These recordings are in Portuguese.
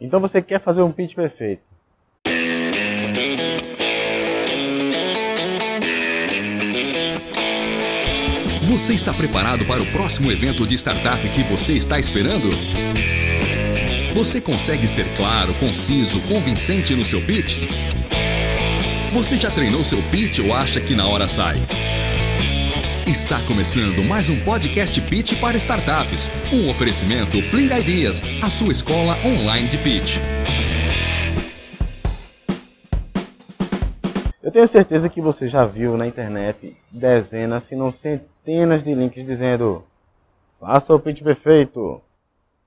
Então você quer fazer um pitch perfeito. Você está preparado para o próximo evento de startup que você está esperando? Você consegue ser claro, conciso, convincente no seu pitch? Você já treinou seu pitch ou acha que na hora sai? Está começando mais um podcast Pitch para startups. Um oferecimento Pling Ideas, a sua escola online de pitch. Eu tenho certeza que você já viu na internet dezenas, se não centenas de links dizendo faça o pitch perfeito,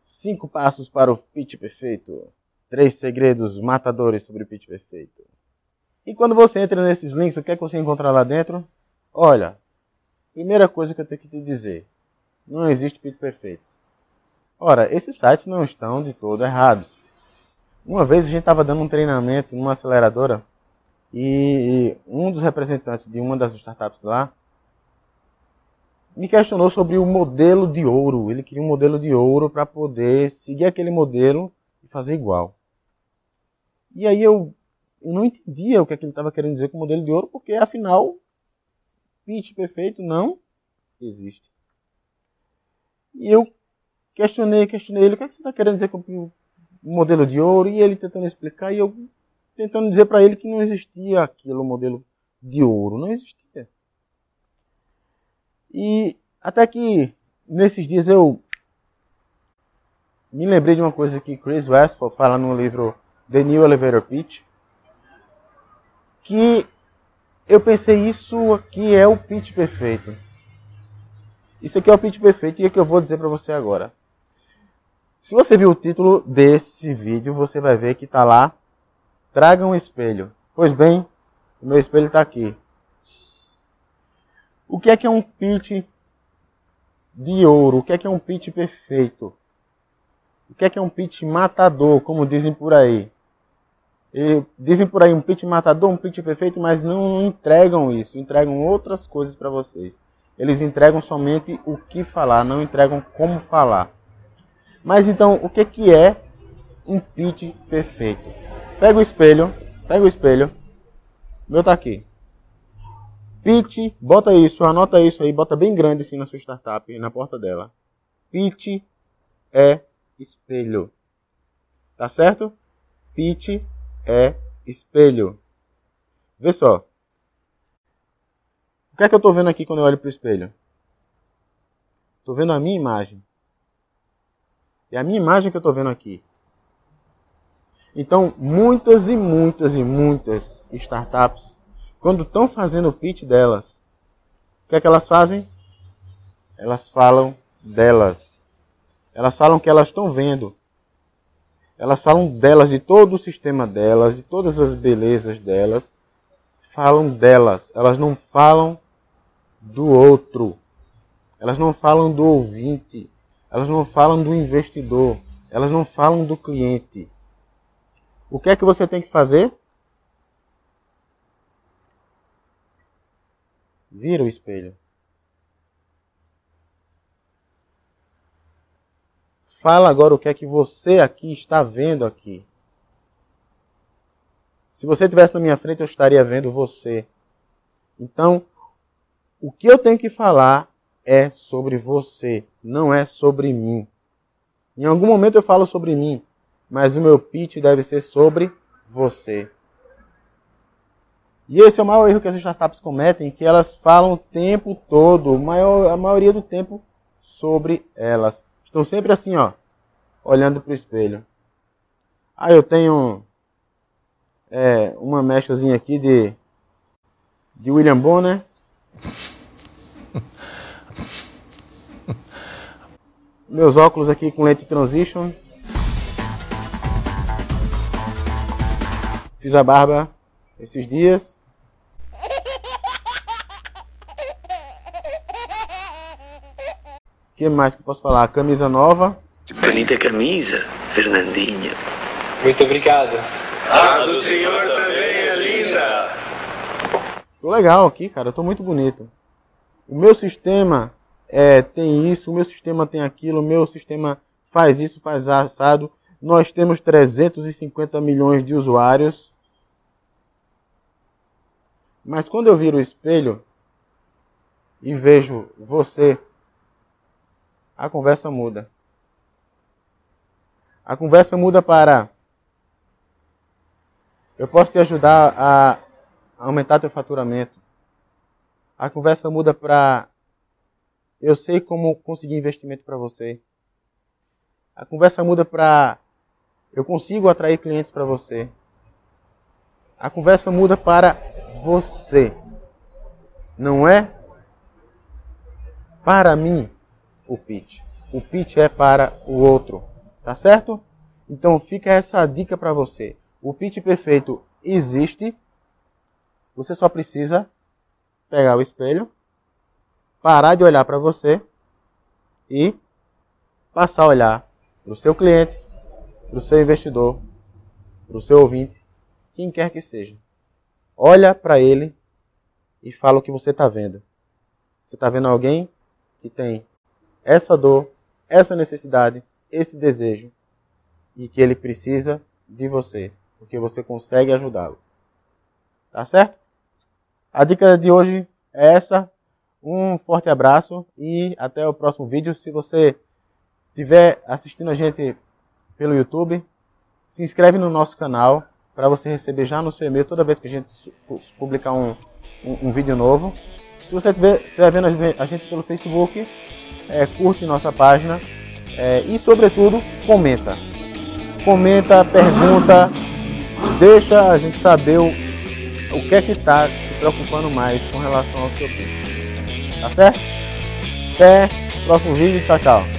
cinco passos para o pitch perfeito, três segredos matadores sobre o pitch perfeito. E quando você entra nesses links, o que é que você encontra lá dentro? Olha, Primeira coisa que eu tenho que te dizer: não existe pitch perfeito. Ora, esses sites não estão de todo errados. Uma vez a gente estava dando um treinamento numa aceleradora e um dos representantes de uma das startups lá me questionou sobre o modelo de ouro. Ele queria um modelo de ouro para poder seguir aquele modelo e fazer igual. E aí eu, eu não entendia o que, é que ele estava querendo dizer com modelo de ouro, porque afinal perfeito não existe. E eu questionei, questionei ele, o que, é que você está querendo dizer com o modelo de ouro? E ele tentando explicar, e eu tentando dizer para ele que não existia aquilo, modelo de ouro, não existia. E até que nesses dias eu me lembrei de uma coisa que Chris Westphal fala no livro The New Elevator Pitch, que eu pensei, isso aqui é o pitch perfeito. Isso aqui é o pitch perfeito e é o que eu vou dizer para você agora. Se você viu o título desse vídeo, você vai ver que está lá, traga um espelho. Pois bem, o meu espelho está aqui. O que é que é um pitch de ouro? O que é que é um pitch perfeito? O que é que é um pitch matador, como dizem por aí? E dizem por aí um pitch matador, um pitch perfeito, mas não entregam isso, entregam outras coisas para vocês. Eles entregam somente o que falar, não entregam como falar. Mas então, o que, que é um pitch perfeito? Pega o espelho, pega o espelho. Meu tá aqui. Pitch, bota isso, anota isso aí, bota bem grande assim na sua startup, na porta dela. Pitch é espelho. Tá certo? Pitch é espelho. Vê só. O que é que eu estou vendo aqui quando eu olho para o espelho? Estou vendo a minha imagem. É a minha imagem que eu estou vendo aqui. Então, muitas e muitas e muitas startups, quando estão fazendo o pitch delas, o que é que elas fazem? Elas falam delas. Elas falam que elas estão vendo. Elas falam delas, de todo o sistema delas, de todas as belezas delas. Falam delas. Elas não falam do outro. Elas não falam do ouvinte. Elas não falam do investidor. Elas não falam do cliente. O que é que você tem que fazer? Vira o espelho. Fala agora o que é que você aqui está vendo aqui. Se você estivesse na minha frente, eu estaria vendo você. Então, o que eu tenho que falar é sobre você, não é sobre mim. Em algum momento eu falo sobre mim, mas o meu pitch deve ser sobre você. E esse é o maior erro que as startups cometem, que elas falam o tempo todo, a maioria do tempo, sobre elas. Estão sempre assim, ó, olhando para o espelho. Aí eu tenho é, uma mechazinha aqui de, de William Bonner. Meus óculos aqui com lente transition. Fiz a barba esses dias. Que mais que eu posso falar? Camisa nova. Bonita camisa, Fernandinho. Muito obrigado. A do senhor também é linda. Tô legal aqui, cara. Eu tô muito bonito. O meu sistema é, tem isso, o meu sistema tem aquilo, o meu sistema faz isso, faz assado. Nós temos 350 milhões de usuários. Mas quando eu viro o espelho e vejo você, a conversa muda. A conversa muda para eu posso te ajudar a aumentar teu faturamento. A conversa muda para eu sei como conseguir investimento para você. A conversa muda para eu consigo atrair clientes para você. A conversa muda para você. Não é para mim o pitch. O pitch é para o outro. Tá certo? Então fica essa dica para você. O pitch perfeito existe. Você só precisa pegar o espelho, parar de olhar para você e passar a olhar para o seu cliente, para o seu investidor, para o seu ouvinte, quem quer que seja. Olha para ele e fala o que você está vendo. Você está vendo alguém que tem essa dor, essa necessidade, esse desejo e que ele precisa de você, porque você consegue ajudá-lo. Tá certo? A dica de hoje é essa. Um forte abraço e até o próximo vídeo. Se você estiver assistindo a gente pelo YouTube, se inscreve no nosso canal para você receber já no seu e-mail toda vez que a gente publicar um, um, um vídeo novo. Se você estiver vendo a gente pelo Facebook, é, curte nossa página é, e, sobretudo, comenta. Comenta, pergunta, deixa a gente saber o, o que é que está te preocupando mais com relação ao seu peixe. Tá certo? Até o próximo vídeo. Tchau, tchau.